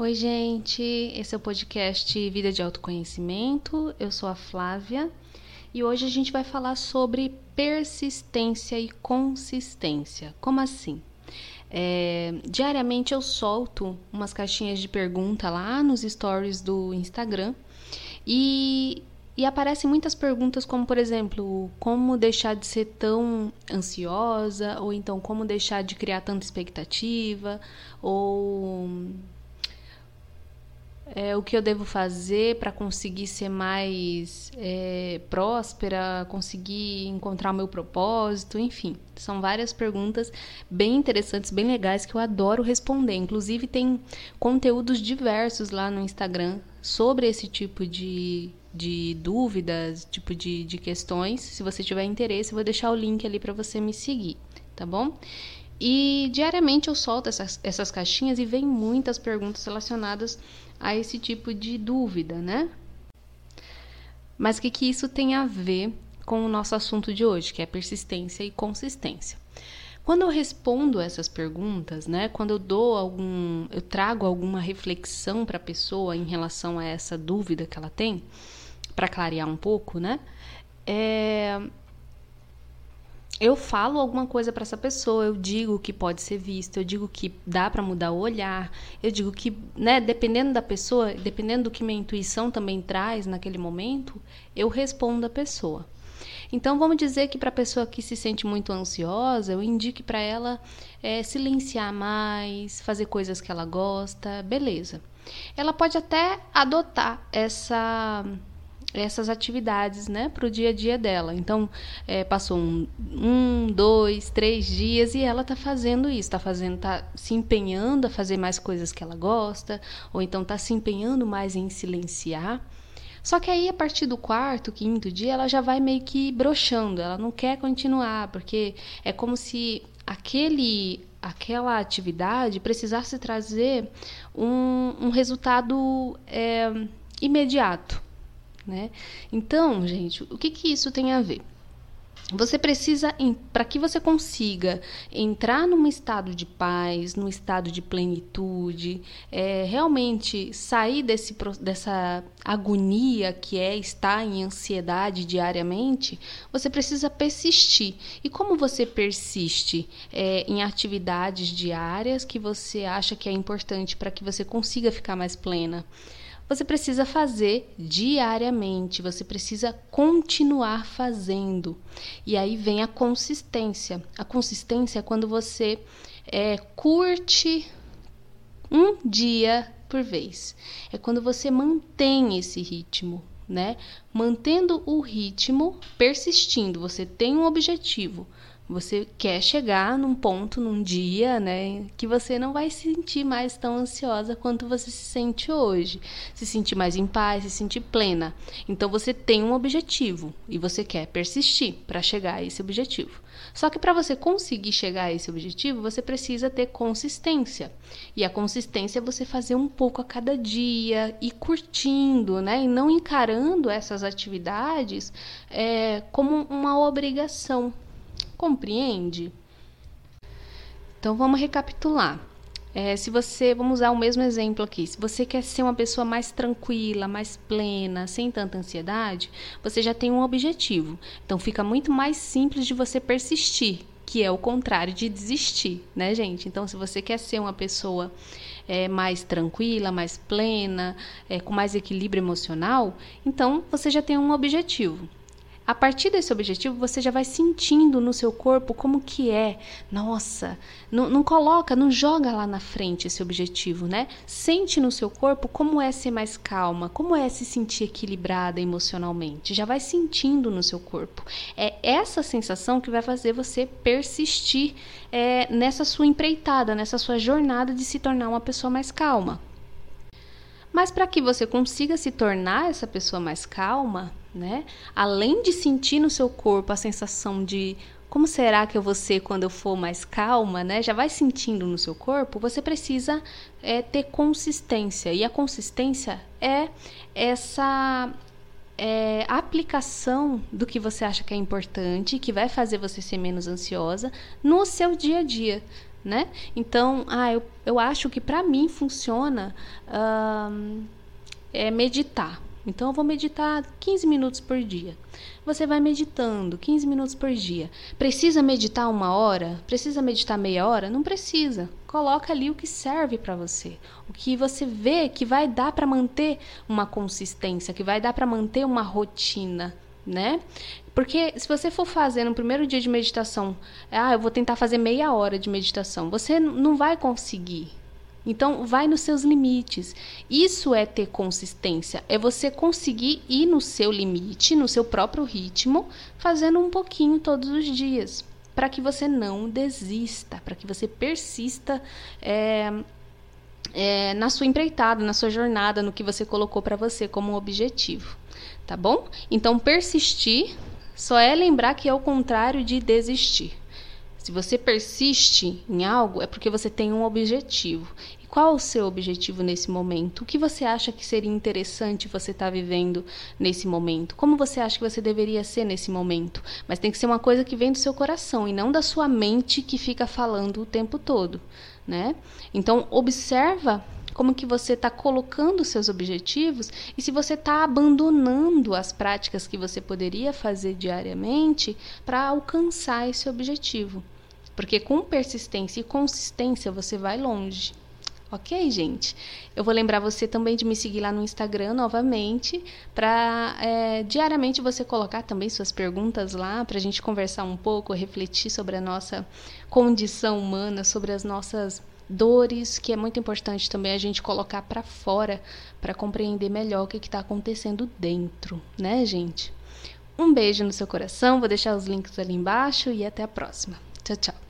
Oi, gente. Esse é o podcast Vida de Autoconhecimento. Eu sou a Flávia e hoje a gente vai falar sobre persistência e consistência. Como assim? É, diariamente eu solto umas caixinhas de pergunta lá nos stories do Instagram e, e aparecem muitas perguntas, como por exemplo, como deixar de ser tão ansiosa, ou então como deixar de criar tanta expectativa, ou é, o que eu devo fazer para conseguir ser mais é, próspera, conseguir encontrar o meu propósito, enfim. São várias perguntas bem interessantes, bem legais que eu adoro responder. Inclusive, tem conteúdos diversos lá no Instagram sobre esse tipo de, de dúvidas, tipo de, de questões. Se você tiver interesse, eu vou deixar o link ali para você me seguir, tá bom? E diariamente eu solto essas, essas caixinhas e vem muitas perguntas relacionadas a esse tipo de dúvida, né? Mas o que, que isso tem a ver com o nosso assunto de hoje, que é persistência e consistência? Quando eu respondo essas perguntas, né, quando eu dou algum, eu trago alguma reflexão para a pessoa em relação a essa dúvida que ela tem, para clarear um pouco, né, é, eu falo alguma coisa para essa pessoa, eu digo que pode ser visto, eu digo que dá para mudar o olhar, eu digo que, né, dependendo da pessoa, dependendo do que minha intuição também traz naquele momento, eu respondo a pessoa. Então vamos dizer que para a pessoa que se sente muito ansiosa, eu indique para ela é, silenciar mais, fazer coisas que ela gosta, beleza. Ela pode até adotar essa essas atividades né, para o dia a dia dela. Então, é, passou um, um, dois, três dias e ela está fazendo isso, está fazendo, está se empenhando a fazer mais coisas que ela gosta, ou então está se empenhando mais em silenciar. Só que aí, a partir do quarto, quinto dia, ela já vai meio que broxando, ela não quer continuar, porque é como se aquele aquela atividade precisasse trazer um, um resultado é, imediato né? Então, gente, o que, que isso tem a ver? Você precisa, para que você consiga entrar num estado de paz, num estado de plenitude, é, realmente sair desse, dessa agonia que é estar em ansiedade diariamente, você precisa persistir. E como você persiste é, em atividades diárias que você acha que é importante para que você consiga ficar mais plena? Você precisa fazer diariamente, você precisa continuar fazendo. E aí vem a consistência. A consistência é quando você é, curte um dia por vez. É quando você mantém esse ritmo, né? Mantendo o ritmo, persistindo, você tem um objetivo. Você quer chegar num ponto, num dia, né, que você não vai se sentir mais tão ansiosa quanto você se sente hoje. Se sentir mais em paz, se sentir plena. Então você tem um objetivo e você quer persistir para chegar a esse objetivo. Só que para você conseguir chegar a esse objetivo, você precisa ter consistência. E a consistência é você fazer um pouco a cada dia e curtindo, né? E não encarando essas atividades é, como uma obrigação. Compreende? Então vamos recapitular. É, se você, vamos usar o mesmo exemplo aqui. Se você quer ser uma pessoa mais tranquila, mais plena, sem tanta ansiedade, você já tem um objetivo. Então fica muito mais simples de você persistir, que é o contrário de desistir, né, gente? Então, se você quer ser uma pessoa é, mais tranquila, mais plena, é, com mais equilíbrio emocional, então você já tem um objetivo. A partir desse objetivo, você já vai sentindo no seu corpo como que é. Nossa, não, não, coloca, não joga lá na frente esse objetivo, né? Sente no seu corpo como é ser mais calma, como é se sentir equilibrada emocionalmente. Já vai sentindo no seu corpo. É essa sensação que vai fazer você persistir é, nessa sua empreitada, nessa sua jornada de se tornar uma pessoa mais calma. Mas para que você consiga se tornar essa pessoa mais calma, né? Além de sentir no seu corpo a sensação de como será que eu vou ser quando eu for mais calma, né? Já vai sentindo no seu corpo, você precisa é, ter consistência. E a consistência é essa é, aplicação do que você acha que é importante, que vai fazer você ser menos ansiosa no seu dia a dia. né? Então, ah, eu, eu acho que para mim funciona é meditar. Então, eu vou meditar 15 minutos por dia. Você vai meditando 15 minutos por dia. Precisa meditar uma hora? Precisa meditar meia hora? Não precisa. Coloca ali o que serve para você. O que você vê que vai dar para manter uma consistência, que vai dar para manter uma rotina, né? Porque se você for fazer no primeiro dia de meditação, ah, eu vou tentar fazer meia hora de meditação, você não vai conseguir. Então, vai nos seus limites. Isso é ter consistência, é você conseguir ir no seu limite, no seu próprio ritmo, fazendo um pouquinho todos os dias, para que você não desista, para que você persista é, é, na sua empreitada, na sua jornada, no que você colocou para você como objetivo, tá bom? Então, persistir só é lembrar que é o contrário de desistir. Se você persiste em algo, é porque você tem um objetivo. E qual o seu objetivo nesse momento? O que você acha que seria interessante você estar tá vivendo nesse momento? Como você acha que você deveria ser nesse momento? Mas tem que ser uma coisa que vem do seu coração e não da sua mente que fica falando o tempo todo, né? Então observa como que você está colocando seus objetivos e se você está abandonando as práticas que você poderia fazer diariamente para alcançar esse objetivo. Porque com persistência e consistência você vai longe. Ok, gente? Eu vou lembrar você também de me seguir lá no Instagram novamente, para é, diariamente você colocar também suas perguntas lá, para a gente conversar um pouco, refletir sobre a nossa condição humana, sobre as nossas dores, que é muito importante também a gente colocar para fora, para compreender melhor o que está acontecendo dentro, né, gente? Um beijo no seu coração, vou deixar os links ali embaixo e até a próxima. Tchau, tchau.